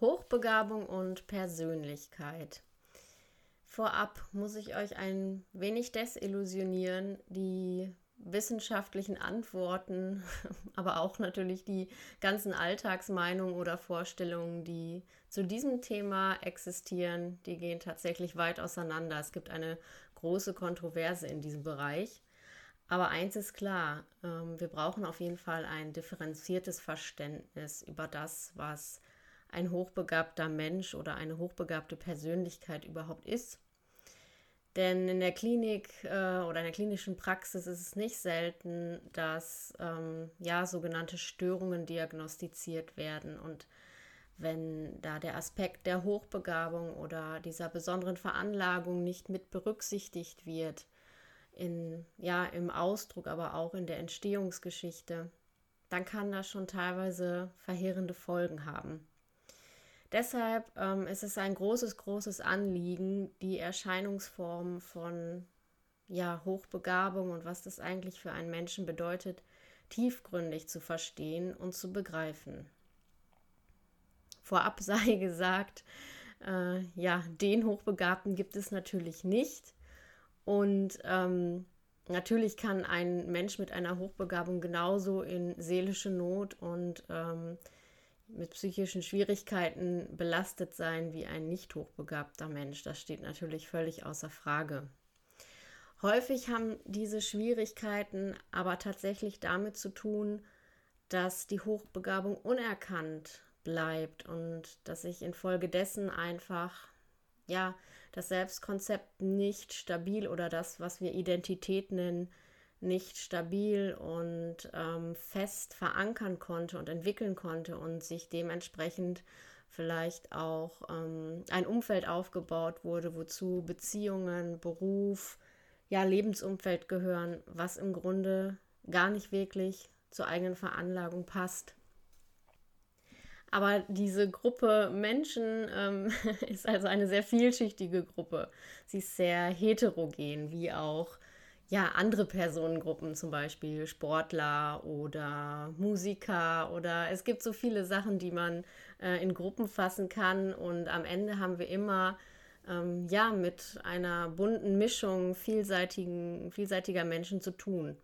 Hochbegabung und Persönlichkeit. Vorab muss ich euch ein wenig desillusionieren. Die wissenschaftlichen Antworten, aber auch natürlich die ganzen Alltagsmeinungen oder Vorstellungen, die zu diesem Thema existieren, die gehen tatsächlich weit auseinander. Es gibt eine große Kontroverse in diesem Bereich. Aber eins ist klar, ähm, wir brauchen auf jeden Fall ein differenziertes Verständnis über das, was ein hochbegabter Mensch oder eine hochbegabte Persönlichkeit überhaupt ist. Denn in der Klinik äh, oder in der klinischen Praxis ist es nicht selten, dass ähm, ja sogenannte Störungen diagnostiziert werden. Und wenn da der Aspekt der Hochbegabung oder dieser besonderen Veranlagung nicht mit berücksichtigt wird, in, ja, im Ausdruck, aber auch in der Entstehungsgeschichte, dann kann das schon teilweise verheerende Folgen haben. Deshalb ähm, ist es ein großes, großes Anliegen, die Erscheinungsform von ja, Hochbegabung und was das eigentlich für einen Menschen bedeutet, tiefgründig zu verstehen und zu begreifen. Vorab sei gesagt, äh, ja, den Hochbegabten gibt es natürlich nicht. Und ähm, natürlich kann ein Mensch mit einer Hochbegabung genauso in seelische Not und ähm, mit psychischen Schwierigkeiten belastet sein wie ein nicht hochbegabter Mensch. Das steht natürlich völlig außer Frage. Häufig haben diese Schwierigkeiten aber tatsächlich damit zu tun, dass die Hochbegabung unerkannt bleibt und dass sich infolgedessen einfach ja das Selbstkonzept nicht stabil oder das, was wir Identität nennen, nicht stabil und ähm, fest verankern konnte und entwickeln konnte und sich dementsprechend vielleicht auch ähm, ein Umfeld aufgebaut wurde, wozu Beziehungen, Beruf, ja, Lebensumfeld gehören, was im Grunde gar nicht wirklich zur eigenen Veranlagung passt. Aber diese Gruppe Menschen ähm, ist also eine sehr vielschichtige Gruppe. Sie ist sehr heterogen, wie auch ja, andere Personengruppen, zum Beispiel Sportler oder Musiker oder es gibt so viele Sachen, die man äh, in Gruppen fassen kann und am Ende haben wir immer ähm, ja mit einer bunten Mischung vielseitigen, vielseitiger Menschen zu tun.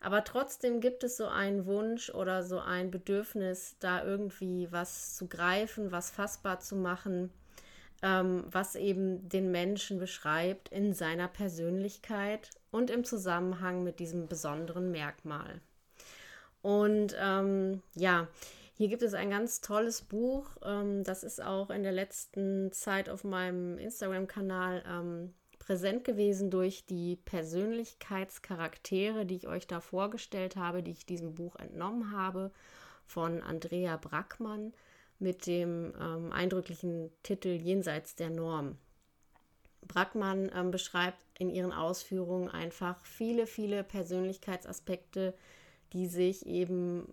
Aber trotzdem gibt es so einen Wunsch oder so ein Bedürfnis, da irgendwie was zu greifen, was fassbar zu machen ähm, was eben den Menschen beschreibt in seiner Persönlichkeit und im Zusammenhang mit diesem besonderen Merkmal. Und ähm, ja, hier gibt es ein ganz tolles Buch. Ähm, das ist auch in der letzten Zeit auf meinem Instagram-Kanal ähm, präsent gewesen durch die Persönlichkeitscharaktere, die ich euch da vorgestellt habe, die ich diesem Buch entnommen habe, von Andrea Brackmann mit dem ähm, eindrücklichen Titel Jenseits der Norm. Brackmann ähm, beschreibt in ihren Ausführungen einfach viele, viele Persönlichkeitsaspekte, die sich eben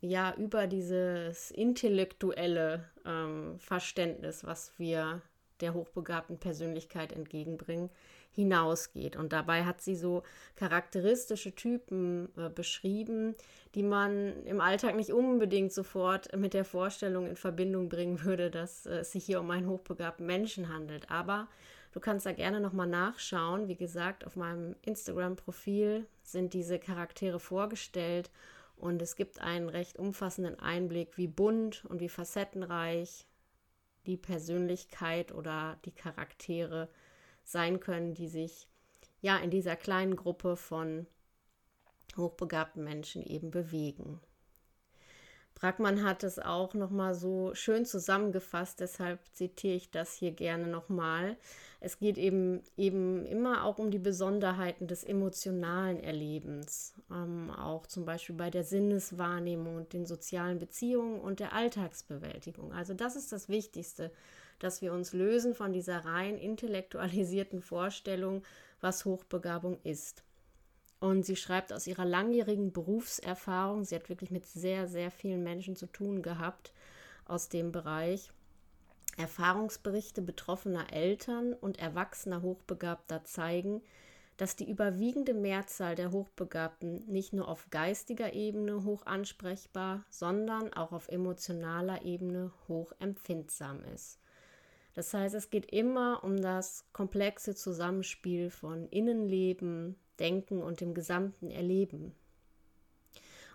ja über dieses intellektuelle ähm, Verständnis, was wir der hochbegabten Persönlichkeit entgegenbringen, hinausgeht. Und dabei hat sie so charakteristische Typen äh, beschrieben, die man im Alltag nicht unbedingt sofort mit der Vorstellung in Verbindung bringen würde, dass äh, es sich hier um einen hochbegabten Menschen handelt. Aber du kannst da gerne nochmal nachschauen. Wie gesagt, auf meinem Instagram-Profil sind diese Charaktere vorgestellt. Und es gibt einen recht umfassenden Einblick, wie bunt und wie facettenreich die Persönlichkeit oder die Charaktere sein können, die sich ja in dieser kleinen Gruppe von hochbegabten Menschen eben bewegen. Brackmann hat es auch nochmal so schön zusammengefasst, deshalb zitiere ich das hier gerne nochmal. Es geht eben, eben immer auch um die Besonderheiten des emotionalen Erlebens, ähm, auch zum Beispiel bei der Sinneswahrnehmung und den sozialen Beziehungen und der Alltagsbewältigung. Also das ist das Wichtigste, dass wir uns lösen von dieser rein intellektualisierten Vorstellung, was Hochbegabung ist. Und sie schreibt aus ihrer langjährigen Berufserfahrung, sie hat wirklich mit sehr, sehr vielen Menschen zu tun gehabt aus dem Bereich. Erfahrungsberichte betroffener Eltern und erwachsener Hochbegabter zeigen, dass die überwiegende Mehrzahl der Hochbegabten nicht nur auf geistiger Ebene hoch ansprechbar, sondern auch auf emotionaler Ebene hoch empfindsam ist. Das heißt, es geht immer um das komplexe Zusammenspiel von Innenleben, Denken und dem gesamten Erleben.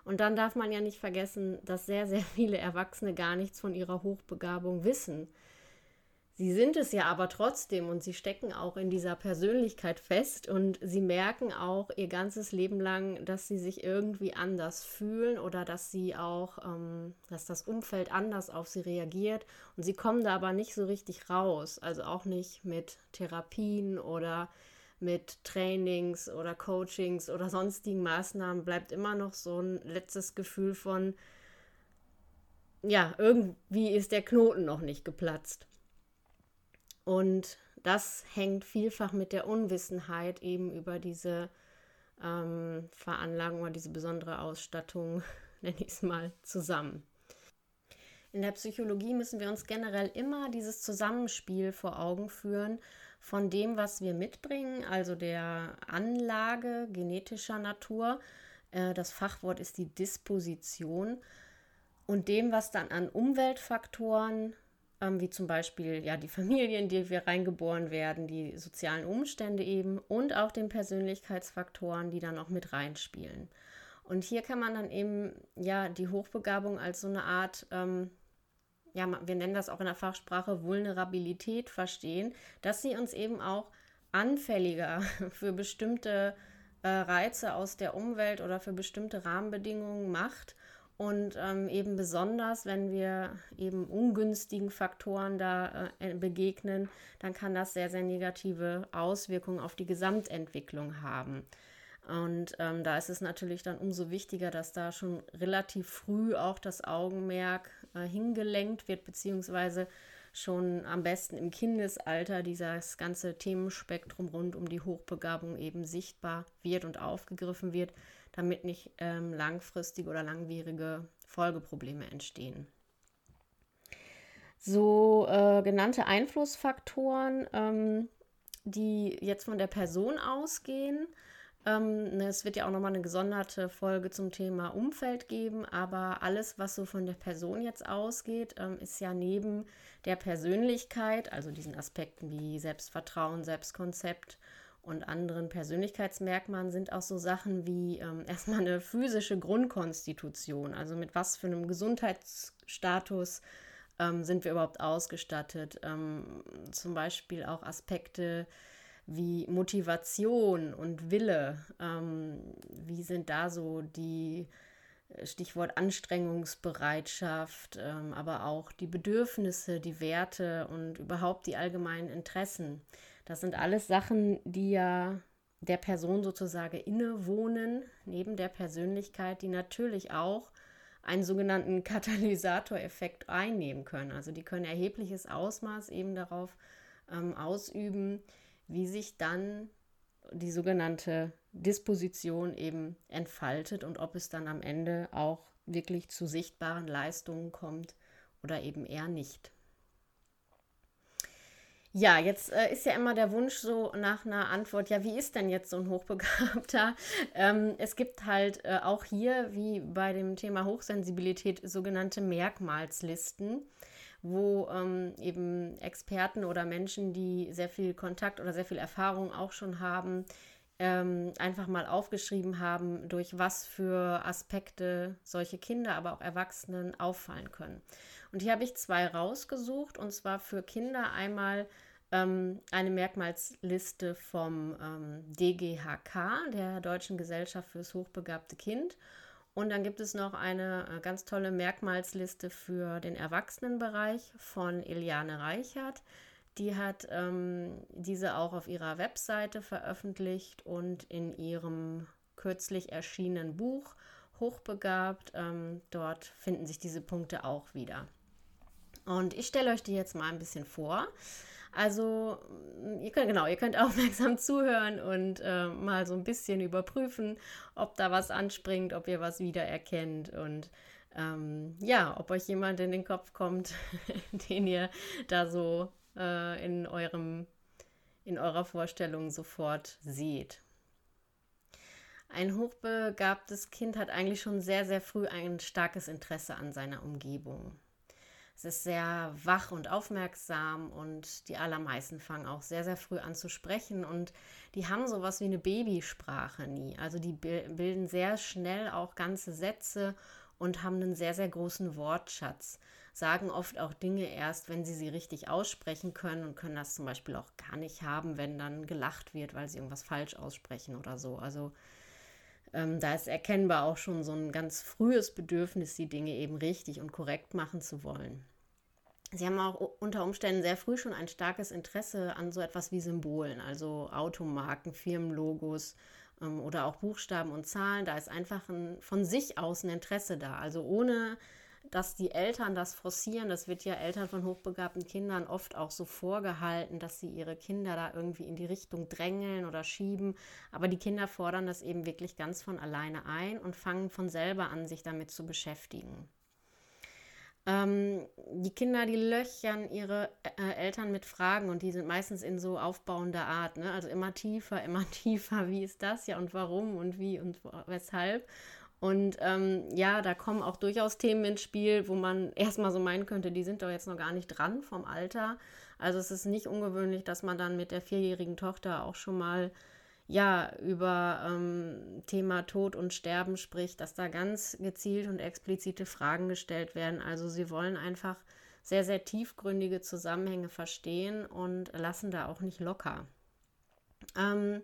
Und dann darf man ja nicht vergessen, dass sehr, sehr viele Erwachsene gar nichts von ihrer Hochbegabung wissen. Sie sind es ja aber trotzdem und sie stecken auch in dieser Persönlichkeit fest und sie merken auch ihr ganzes Leben lang, dass sie sich irgendwie anders fühlen oder dass sie auch, ähm, dass das Umfeld anders auf sie reagiert. Und sie kommen da aber nicht so richtig raus, also auch nicht mit Therapien oder mit Trainings oder Coachings oder sonstigen Maßnahmen. Bleibt immer noch so ein letztes Gefühl von, ja, irgendwie ist der Knoten noch nicht geplatzt. Und das hängt vielfach mit der Unwissenheit eben über diese ähm, Veranlagung oder diese besondere Ausstattung, nenne ich es mal, zusammen. In der Psychologie müssen wir uns generell immer dieses Zusammenspiel vor Augen führen von dem, was wir mitbringen, also der Anlage genetischer Natur. Äh, das Fachwort ist die Disposition und dem, was dann an Umweltfaktoren, ähm, wie zum Beispiel ja die Familie, in die wir reingeboren werden, die sozialen Umstände eben und auch den Persönlichkeitsfaktoren, die dann auch mit reinspielen. Und hier kann man dann eben ja die Hochbegabung als so eine Art ähm, ja, wir nennen das auch in der Fachsprache Vulnerabilität verstehen, dass sie uns eben auch anfälliger für bestimmte äh, Reize aus der Umwelt oder für bestimmte Rahmenbedingungen macht. Und ähm, eben besonders, wenn wir eben ungünstigen Faktoren da äh, begegnen, dann kann das sehr, sehr negative Auswirkungen auf die Gesamtentwicklung haben. Und ähm, da ist es natürlich dann umso wichtiger, dass da schon relativ früh auch das Augenmerk äh, hingelenkt wird, beziehungsweise schon am besten im Kindesalter dieses ganze Themenspektrum rund um die Hochbegabung eben sichtbar wird und aufgegriffen wird, damit nicht ähm, langfristige oder langwierige Folgeprobleme entstehen. So äh, genannte Einflussfaktoren, ähm, die jetzt von der Person ausgehen, ähm, ne, es wird ja auch nochmal eine gesonderte Folge zum Thema Umfeld geben, aber alles, was so von der Person jetzt ausgeht, ähm, ist ja neben der Persönlichkeit, also diesen Aspekten wie Selbstvertrauen, Selbstkonzept und anderen Persönlichkeitsmerkmalen, sind auch so Sachen wie ähm, erstmal eine physische Grundkonstitution, also mit was für einem Gesundheitsstatus ähm, sind wir überhaupt ausgestattet. Ähm, zum Beispiel auch Aspekte, wie Motivation und Wille, ähm, wie sind da so die äh, Stichwort Anstrengungsbereitschaft, ähm, aber auch die Bedürfnisse, die Werte und überhaupt die allgemeinen Interessen. Das sind alles Sachen, die ja der Person sozusagen innewohnen, neben der Persönlichkeit, die natürlich auch einen sogenannten Katalysatoreffekt einnehmen können. Also die können erhebliches Ausmaß eben darauf ähm, ausüben, wie sich dann die sogenannte Disposition eben entfaltet und ob es dann am Ende auch wirklich zu sichtbaren Leistungen kommt oder eben eher nicht. Ja, jetzt äh, ist ja immer der Wunsch so nach einer Antwort, ja, wie ist denn jetzt so ein Hochbegabter? Ähm, es gibt halt äh, auch hier, wie bei dem Thema Hochsensibilität, sogenannte Merkmalslisten wo ähm, eben Experten oder Menschen, die sehr viel Kontakt oder sehr viel Erfahrung auch schon haben, ähm, einfach mal aufgeschrieben haben, durch was für Aspekte solche Kinder, aber auch Erwachsenen auffallen können. Und hier habe ich zwei rausgesucht, und zwar für Kinder einmal ähm, eine Merkmalsliste vom ähm, DGHK, der Deutschen Gesellschaft fürs hochbegabte Kind, Und dann gibt es noch eine äh, ganz tolle Merkmalsliste für den Erwachsenenbereich von Eliane Reichert. Die hat ähm, diese auch auf ihrer Webseite veröffentlicht und in ihrem kürzlich erschienenen Buch Hochbegabt. Ähm, dort finden sich diese Punkte auch wieder. Und ich stelle euch die jetzt mal ein bisschen vor. Also, mm, ihr könnt, genau, ihr könnt aufmerksam zuhören und äh, mal so ein bisschen überprüfen, ob da was anspringt, ob ihr was wiedererkennt und ähm, ja, ob euch jemand in den Kopf kommt, den ihr da so äh, in eurem in eurer Vorstellung sofort seht. Ein hochbegabtes Kind hat eigentlich schon sehr, sehr früh ein starkes Interesse an seiner Umgebung. Es ist sehr wach und aufmerksam und die allermeisten fangen auch sehr, sehr früh an zu sprechen und die haben sowas wie eine Babysprache nie. Also die bilden sehr schnell auch ganze Sätze und haben einen sehr, sehr großen Wortschatz. Sagen oft auch Dinge erst, wenn sie sie richtig aussprechen können und können das zum Beispiel auch gar nicht haben, wenn dann gelacht wird, weil sie irgendwas falsch aussprechen oder so. Also ähm, da ist erkennbar auch schon so ein ganz frühes Bedürfnis, die Dinge eben richtig und korrekt machen zu wollen. Sie haben auch unter Umständen sehr früh schon ein starkes Interesse an so etwas wie Symbolen, also Automarken, Firmenlogos ähm, oder auch Buchstaben und Zahlen. Da ist einfach ein, von sich aus ein Interesse da. Also ohne dass die Eltern das forcieren, das wird ja Eltern von hochbegabten Kindern oft auch so vorgehalten, dass sie ihre Kinder da irgendwie in die Richtung drängeln oder schieben. Aber die Kinder fordern das eben wirklich ganz von alleine ein und fangen von selber an, sich damit zu beschäftigen. Ähm, die Kinder, die löchern ihre äh, Eltern mit Fragen und die sind meistens in so aufbauender Art. Ne? Also immer tiefer, immer tiefer. Wie ist das ja und warum und wie und weshalb? Und ähm, ja, da kommen auch durchaus Themen ins Spiel, wo man erstmal so meinen könnte, die sind doch jetzt noch gar nicht dran vom Alter. Also es ist nicht ungewöhnlich, dass man dann mit der vierjährigen Tochter auch schon mal ja über ähm, Thema Tod und Sterben spricht, dass da ganz gezielt und explizite Fragen gestellt werden. Also sie wollen einfach sehr, sehr tiefgründige Zusammenhänge verstehen und lassen da auch nicht locker. Ähm,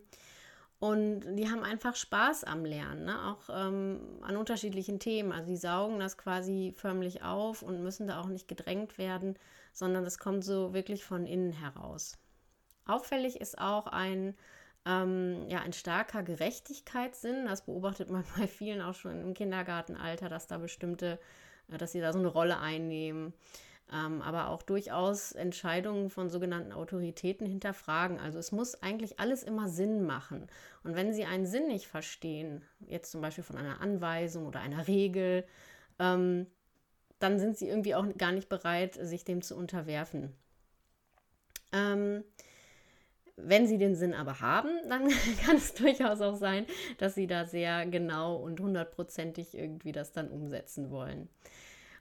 und die haben einfach Spaß am Lernen, ne? auch ähm, an unterschiedlichen Themen. Also die saugen das quasi förmlich auf und müssen da auch nicht gedrängt werden, sondern das kommt so wirklich von innen heraus. Auffällig ist auch ein, ähm, ja, ein starker Gerechtigkeitssinn. Das beobachtet man bei vielen auch schon im Kindergartenalter, dass da bestimmte, äh, dass sie da so eine Rolle einnehmen ähm, aber auch durchaus Entscheidungen von sogenannten Autoritäten hinterfragen. Also es muss eigentlich alles immer Sinn machen. Und wenn Sie einen Sinn nicht verstehen, jetzt zum Beispiel von einer Anweisung oder einer Regel, ähm, dann sind Sie irgendwie auch gar nicht bereit, sich dem zu unterwerfen. Ähm, wenn sie den Sinn aber haben, dann kann es durchaus auch sein, dass sie da sehr genau und hundertprozentig irgendwie das dann umsetzen wollen.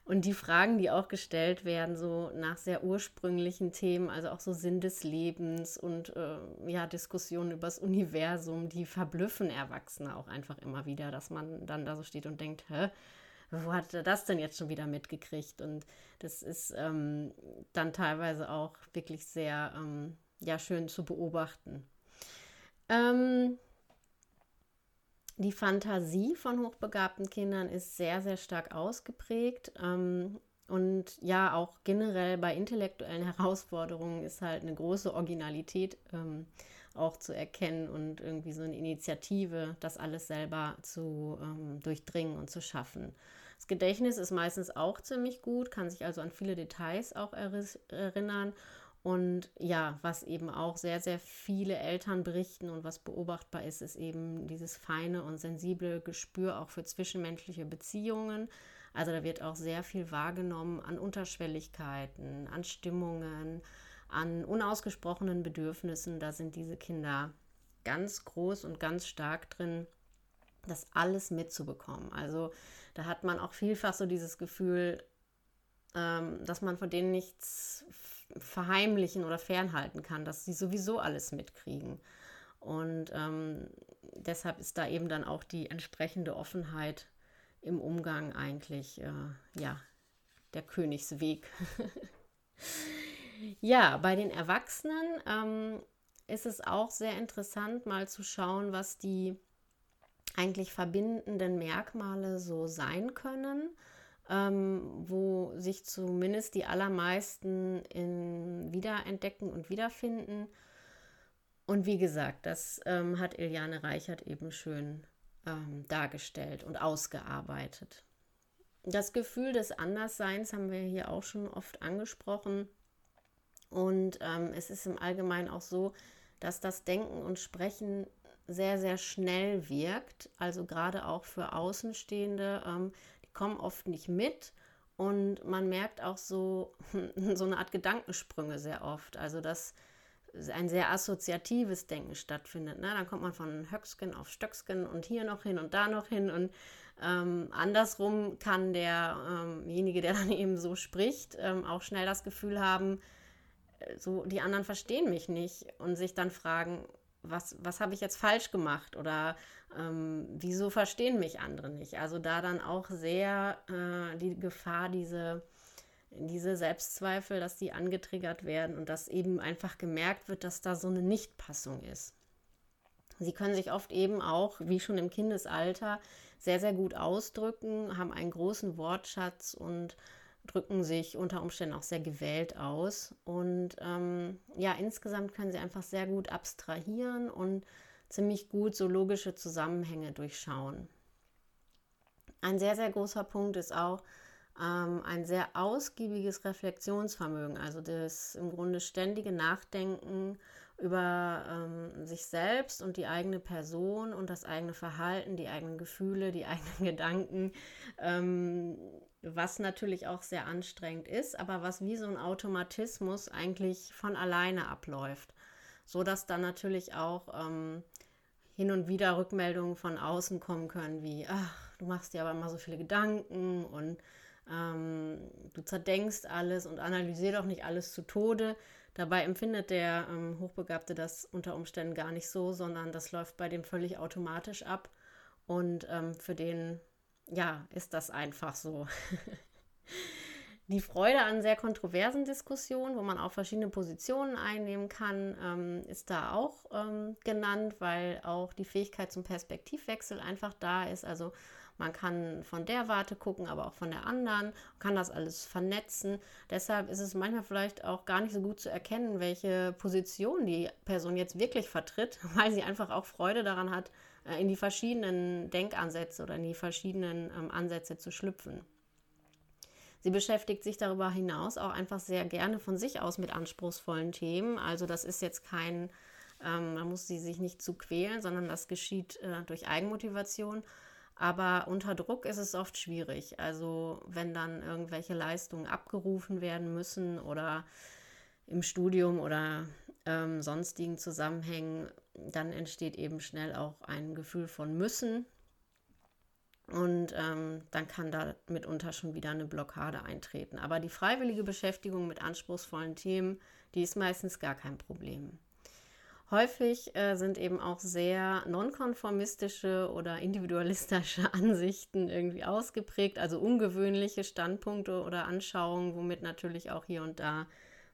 Und die Fragen, die auch gestellt werden, so nach sehr ursprünglichen Themen, also auch so Sinn des Lebens und äh, ja, Diskussionen über das Universum, die verblüffen Erwachsene auch einfach immer wieder, dass man dann da so steht und denkt, hä? Wo hat er das denn jetzt schon wieder mitgekriegt? Und das ist ähm, dann teilweise auch wirklich sehr ähm, ja, schön zu beobachten. Ähm, die Fantasie von hochbegabten Kindern ist sehr, sehr stark ausgeprägt. Ähm, und ja, auch generell bei intellektuellen Herausforderungen ist halt eine große Originalität ähm, auch zu erkennen und irgendwie so eine Initiative, das alles selber zu ähm, durchdringen und zu schaffen. Das Gedächtnis ist meistens auch ziemlich gut, kann sich also an viele Details auch erinnern und ja, was eben auch sehr, sehr viele Eltern berichten und was beobachtbar ist, ist eben dieses feine und sensible Gespür auch für zwischenmenschliche Beziehungen. Also da wird auch sehr viel wahrgenommen an Unterschwelligkeiten, an Stimmungen, an unausgesprochenen Bedürfnissen. Da sind diese Kinder ganz groß und ganz stark drin, das alles mitzubekommen. Also da hat man auch vielfach so dieses Gefühl, ähm, dass man von denen nichts verheimlichen oder fernhalten kann, dass sie sowieso alles mitkriegen. Und ähm, deshalb ist da eben dann auch die entsprechende Offenheit im Umgang eigentlich, äh, ja, der Königsweg. ja, bei den Erwachsenen ähm, ist es auch sehr interessant, mal zu schauen, was die eigentlich verbindenden Merkmale so sein können, ähm, wo sich zumindest die allermeisten in wiederentdecken und wiederfinden. Und wie gesagt, das ähm, hat Iliane Reichert eben schön ähm, dargestellt und ausgearbeitet. Das Gefühl des Andersseins haben wir hier auch schon oft angesprochen. Und ähm, es ist im Allgemeinen auch so, dass das Denken und Sprechen sehr, sehr schnell wirkt. Also gerade auch für Außenstehende, ähm, kommen oft nicht mit. Und man merkt auch so, so eine Art Gedankensprünge sehr oft. Also dass ein sehr assoziatives Denken stattfindet. Ne? Dann kommt man von Höcksken auf Stöcksken und hier noch hin und da noch hin. Und ähm, andersrum kann derjenige, ähm der dann eben so spricht, ähm, auch schnell das Gefühl haben, äh, so die anderen verstehen mich nicht und sich dann fragen, was, was habe ich jetzt falsch gemacht oder ähm, wieso verstehen mich andere nicht? Also da dann auch sehr äh, die Gefahr, diese, diese Selbstzweifel, dass die angetriggert werden und dass eben einfach gemerkt wird, dass da so eine Nichtpassung ist. Sie können sich oft eben auch, wie schon im Kindesalter, sehr, sehr gut ausdrücken, haben einen großen Wortschatz und drücken sich unter Umständen auch sehr gewählt aus. Und ähm, ja, insgesamt können sie einfach sehr gut abstrahieren und ziemlich gut so logische Zusammenhänge durchschauen. Ein sehr, sehr großer Punkt ist auch ähm, ein sehr ausgiebiges Reflexionsvermögen, also das im Grunde ständige Nachdenken über ähm, sich selbst und die eigene Person und das eigene Verhalten, die eigenen Gefühle, die eigenen Gedanken, ähm, was natürlich auch sehr anstrengend ist, aber was wie so ein Automatismus eigentlich von alleine abläuft, so dass dann natürlich auch ähm, hin und wieder Rückmeldungen von außen kommen können, wie, ach, du machst dir aber immer so viele Gedanken und ähm, du zerdenkst alles und analysier doch nicht alles zu Tode. Dabei empfindet der ähm, Hochbegabte das unter Umständen gar nicht so, sondern das läuft bei dem völlig automatisch ab. Und ähm, für den, ja, ist das einfach so. Die Freude an sehr kontroversen Diskussionen, wo man auch verschiedene Positionen einnehmen kann, ähm, ist da auch ähm, genannt, weil auch die Fähigkeit zum Perspektivwechsel einfach da ist. Also man kann von der Warte gucken, aber auch von der anderen, kann das alles vernetzen. Deshalb ist es manchmal vielleicht auch gar nicht so gut zu erkennen, welche Position die Person jetzt wirklich vertritt, weil sie einfach auch Freude daran hat, äh, in die verschiedenen Denkansätze oder in die verschiedenen ähm, Ansätze zu schlüpfen. Sie beschäftigt sich darüber hinaus auch einfach sehr gerne von sich aus mit anspruchsvollen Themen. Also das ist jetzt kein, ähm, man muss sie sich nicht zu quälen, sondern das geschieht äh, durch Eigenmotivation. Aber unter Druck ist es oft schwierig. Also wenn dann irgendwelche Leistungen abgerufen werden müssen oder im Studium oder ähm, sonstigen Zusammenhängen, dann entsteht eben schnell auch ein Gefühl von müssen. Und ähm, dann kann da mitunter schon wieder eine Blockade eintreten. Aber die freiwillige Beschäftigung mit anspruchsvollen Themen, die ist meistens gar kein Problem. Häufig äh, sind eben auch sehr nonkonformistische oder individualistische Ansichten irgendwie ausgeprägt, also ungewöhnliche Standpunkte oder Anschauungen, womit natürlich auch hier und da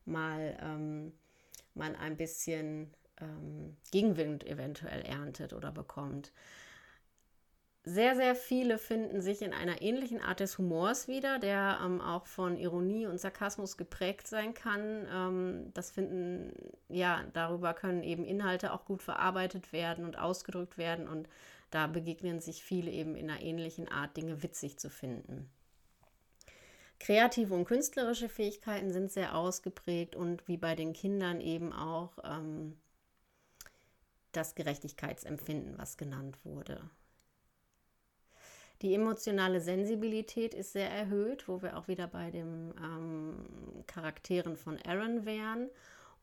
mal ähm, man ein bisschen ähm, Gegenwind eventuell erntet oder bekommt. Sehr, sehr viele finden sich in einer ähnlichen Art des Humors wieder, der ähm, auch von Ironie und Sarkasmus geprägt sein kann. Ähm, das finden, ja, darüber können eben Inhalte auch gut verarbeitet werden und ausgedrückt werden und da begegnen sich viele eben in einer ähnlichen Art, Dinge witzig zu finden. Kreative und künstlerische Fähigkeiten sind sehr ausgeprägt und wie bei den Kindern eben auch ähm, das Gerechtigkeitsempfinden, was genannt wurde. Die emotionale Sensibilität ist sehr erhöht, wo wir auch wieder bei den ähm, Charakteren von Aaron wären.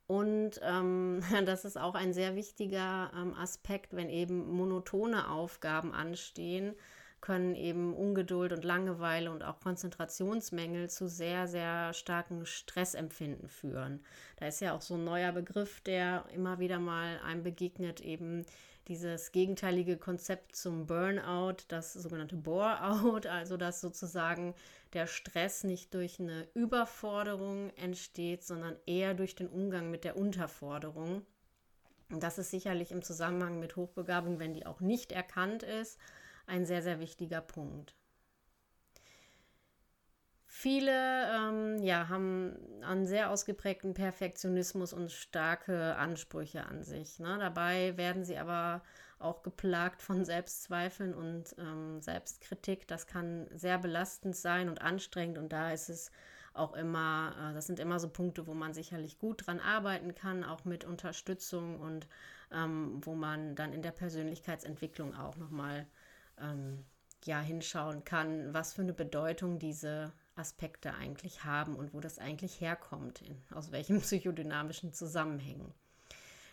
Und ähm, das ist auch ein sehr wichtiger ähm, Aspekt, wenn eben monotone Aufgaben anstehen, können eben Ungeduld und Langeweile und auch Konzentrationsmängel zu sehr, sehr starken Stressempfinden führen. Da ist ja auch so ein neuer Begriff, der immer wieder mal einem begegnet, eben dieses gegenteilige Konzept zum Burnout, das sogenannte Bore-out, also dass sozusagen der Stress nicht durch eine Überforderung entsteht, sondern eher durch den Umgang mit der Unterforderung. Und das ist sicherlich im Zusammenhang mit Hochbegabung, wenn die auch nicht erkannt ist, ein sehr, sehr wichtiger Punkt. Viele ähm, ja, haben einen sehr ausgeprägten Perfektionismus und starke Ansprüche an sich. Ne? Dabei werden sie aber auch geplagt von Selbstzweifeln und ähm, Selbstkritik. Das kann sehr belastend sein und anstrengend und da ist es auch immer, äh, das sind immer so Punkte, wo man sicherlich gut dran arbeiten kann, auch mit Unterstützung und ähm, wo man dann in der Persönlichkeitsentwicklung auch nochmal ähm, ja, hinschauen kann, was für eine Bedeutung diese Aspekte eigentlich haben und wo das eigentlich herkommt, in, aus welchen psychodynamischen Zusammenhängen.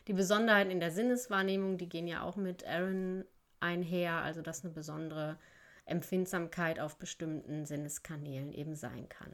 Die Besonderheiten in der Sinneswahrnehmung, die gehen ja auch mit Aaron einher, also dass eine besondere Empfindsamkeit auf bestimmten Sinneskanälen eben sein kann.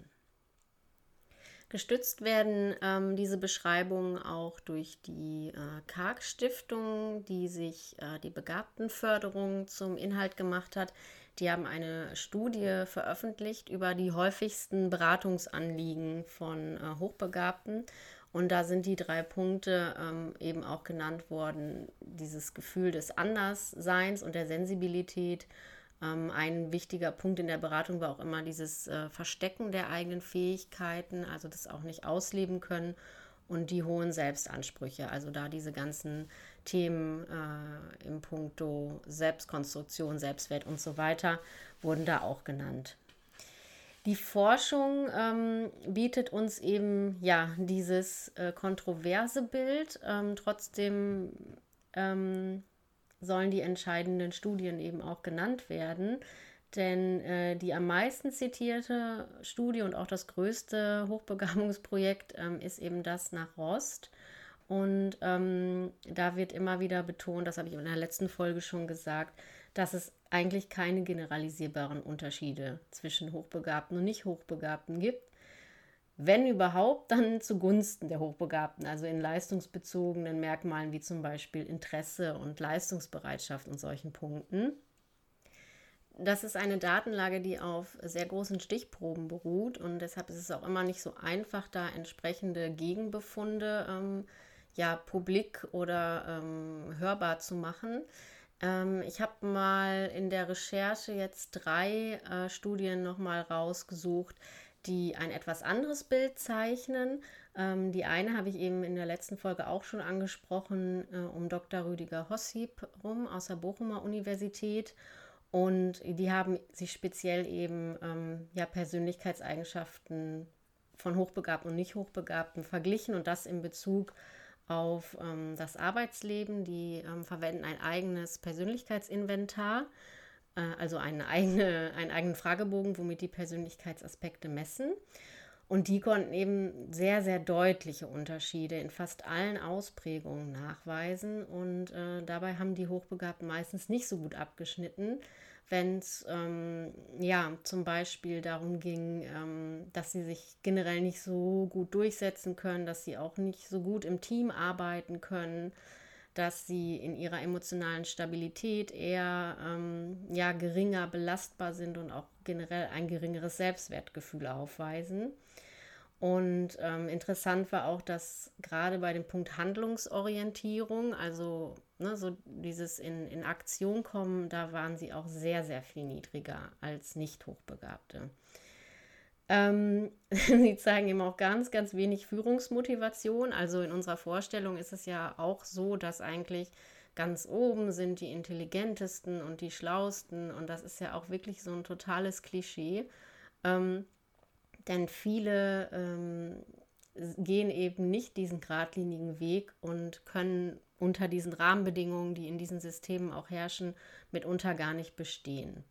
Gestützt werden ähm, diese Beschreibungen auch durch die äh, Karg-Stiftung, die sich äh, die Begabtenförderung zum Inhalt gemacht hat. Die haben eine Studie veröffentlicht über die häufigsten Beratungsanliegen von äh, Hochbegabten. Und da sind die drei Punkte ähm, eben auch genannt worden, dieses Gefühl des Andersseins und der Sensibilität. Ähm, ein wichtiger Punkt in der Beratung war auch immer dieses äh, Verstecken der eigenen Fähigkeiten, also das auch nicht ausleben können und die hohen Selbstansprüche, also da diese ganzen Themen äh, im Punkto Selbstkonstruktion, Selbstwert und so weiter wurden da auch genannt. Die Forschung ähm, bietet uns eben ja dieses äh, kontroverse Bild. Ähm, trotzdem ähm, sollen die entscheidenden Studien eben auch genannt werden. Denn äh, die am meisten zitierte Studie und auch das größte Hochbegabungsprojekt ähm, ist eben das nach Rost. Und ähm, da wird immer wieder betont, das habe ich in der letzten Folge schon gesagt, dass es eigentlich keine generalisierbaren Unterschiede zwischen Hochbegabten und Nicht-Hochbegabten gibt. Wenn überhaupt, dann zugunsten der Hochbegabten, also in leistungsbezogenen Merkmalen wie zum Beispiel Interesse und Leistungsbereitschaft und solchen Punkten. Das ist eine Datenlage, die auf sehr großen Stichproben beruht und deshalb ist es auch immer nicht so einfach, da entsprechende Gegenbefunde ähm, ja, publik oder ähm, hörbar zu machen. Ähm, ich habe mal in der Recherche jetzt drei äh, Studien nochmal rausgesucht, die ein etwas anderes Bild zeichnen. Ähm, die eine habe ich eben in der letzten Folge auch schon angesprochen, äh, um Dr. Rüdiger Hossip rum aus der Bochumer Universität. Und die haben sich speziell eben ähm, ja, Persönlichkeitseigenschaften von Hochbegabten und Nicht-Hochbegabten verglichen und das in Bezug auf ähm, das Arbeitsleben. Die ähm, verwenden ein eigenes Persönlichkeitsinventar, äh, also eine eigene, einen eigenen Fragebogen, womit die Persönlichkeitsaspekte messen. Und die konnten eben sehr, sehr deutliche Unterschiede in fast allen Ausprägungen nachweisen. Und äh, dabei haben die Hochbegabten meistens nicht so gut abgeschnitten, wenn es ähm, ja zum Beispiel darum ging, ähm, dass sie sich generell nicht so gut durchsetzen können, dass sie auch nicht so gut im Team arbeiten können, dass sie in ihrer emotionalen Stabilität eher ähm, ja, geringer belastbar sind und auch generell ein geringeres Selbstwertgefühl aufweisen. Und ähm, interessant war auch, dass gerade bei dem Punkt Handlungsorientierung, also ne, so dieses in, in Aktion kommen, da waren sie auch sehr, sehr viel niedriger als Nicht-Hochbegabte. Ähm, sie zeigen eben auch ganz, ganz wenig Führungsmotivation. Also in unserer Vorstellung ist es ja auch so, dass eigentlich ganz oben sind die intelligentesten und die schlausten. Und das ist ja auch wirklich so ein totales Klischee. Ähm, denn viele ähm, gehen eben nicht diesen geradlinigen Weg und können unter diesen Rahmenbedingungen, die in diesen Systemen auch herrschen, mitunter gar nicht bestehen.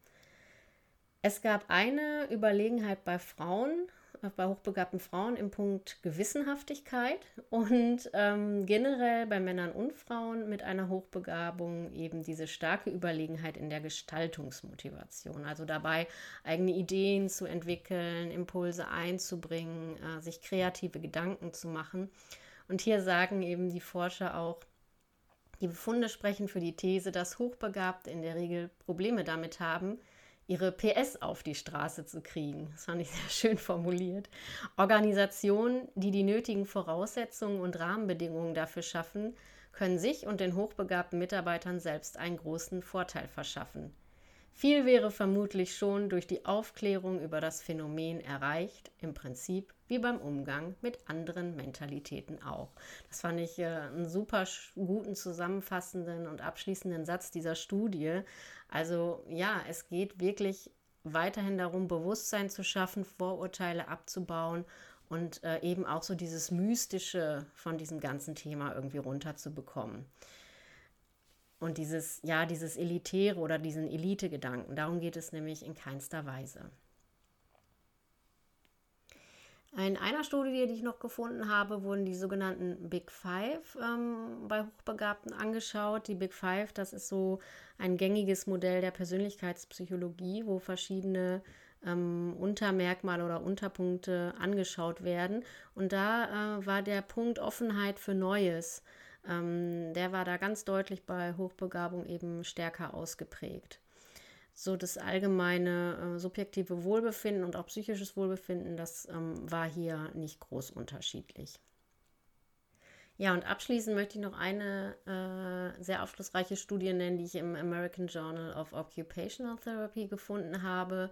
Es gab eine Überlegenheit bei Frauen, bei hochbegabten Frauen im Punkt Gewissenhaftigkeit und ähm, generell bei Männern und Frauen mit einer Hochbegabung eben diese starke Überlegenheit in der Gestaltungsmotivation. Also dabei eigene Ideen zu entwickeln, Impulse einzubringen, äh, sich kreative Gedanken zu machen. Und hier sagen eben die Forscher auch, die Befunde sprechen für die These, dass Hochbegabte in der Regel Probleme damit haben, ihre PS auf die Straße zu kriegen. Das fand ich sehr schön formuliert. Organisationen, die die nötigen Voraussetzungen und Rahmenbedingungen dafür schaffen, können sich und den hochbegabten Mitarbeitern selbst einen großen Vorteil verschaffen. Viel wäre vermutlich schon durch die Aufklärung über das Phänomen erreicht, im Prinzip wie beim Umgang mit anderen Mentalitäten auch. Das fand ich äh, einen super guten, zusammenfassenden und abschließenden Satz dieser Studie. Also ja, es geht wirklich weiterhin darum, Bewusstsein zu schaffen, Vorurteile abzubauen und äh, eben auch so dieses Mystische von diesem ganzen Thema irgendwie runterzubekommen. Und dieses, ja, dieses Elitäre oder diesen Elite-Gedanken, darum geht es nämlich in keinster Weise. In einer Studie, die ich noch gefunden habe, wurden die sogenannten Big Five ähm, bei Hochbegabten angeschaut. Die Big Five, das ist so ein gängiges Modell der Persönlichkeitspsychologie, wo verschiedene ähm, Untermerkmale oder Unterpunkte angeschaut werden. Und da äh, war der Punkt Offenheit für Neues, ähm, der war da ganz deutlich bei Hochbegabung eben stärker ausgeprägt. So das allgemeine äh, subjektive Wohlbefinden und auch psychisches Wohlbefinden, das ähm, war hier nicht groß unterschiedlich. Ja, und abschließend möchte ich noch eine äh, sehr aufschlussreiche Studie nennen, die ich im American Journal of Occupational Therapy gefunden habe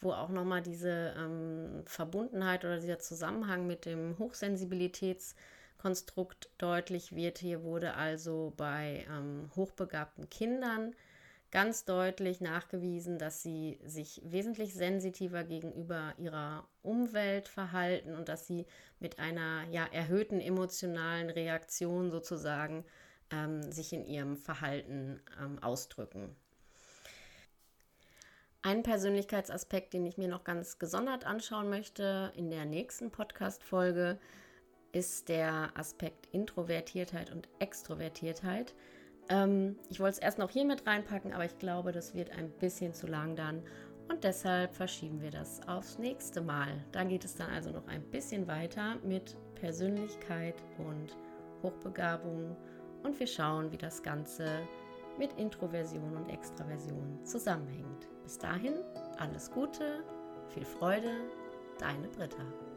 wo auch nochmal diese ähm, Verbundenheit oder dieser Zusammenhang mit dem Hochsensibilitätskonstrukt deutlich wird. Hier wurde also bei ähm, hochbegabten Kindern ganz deutlich nachgewiesen, dass sie sich wesentlich sensitiver gegenüber ihrer Umwelt verhalten und dass sie mit einer ja, erhöhten emotionalen Reaktion sozusagen ähm, sich in ihrem Verhalten ähm, ausdrücken. Ein Persönlichkeitsaspekt, den ich mir noch ganz gesondert anschauen möchte in der nächsten Podcast-Folge, ist der Aspekt Introvertiertheit und Extrovertiertheit. Ähm, ich wollte es erst noch hier mit reinpacken, aber ich glaube, das wird ein bisschen zu lang dann. Und deshalb verschieben wir das aufs nächste Mal. Da geht es dann also noch ein bisschen weiter mit Persönlichkeit und Hochbegabung. Und wir schauen, wie das Ganze mit Introversion und Extraversion zusammenhängt. Bis dahin, alles Gute, viel Freude, deine Britta.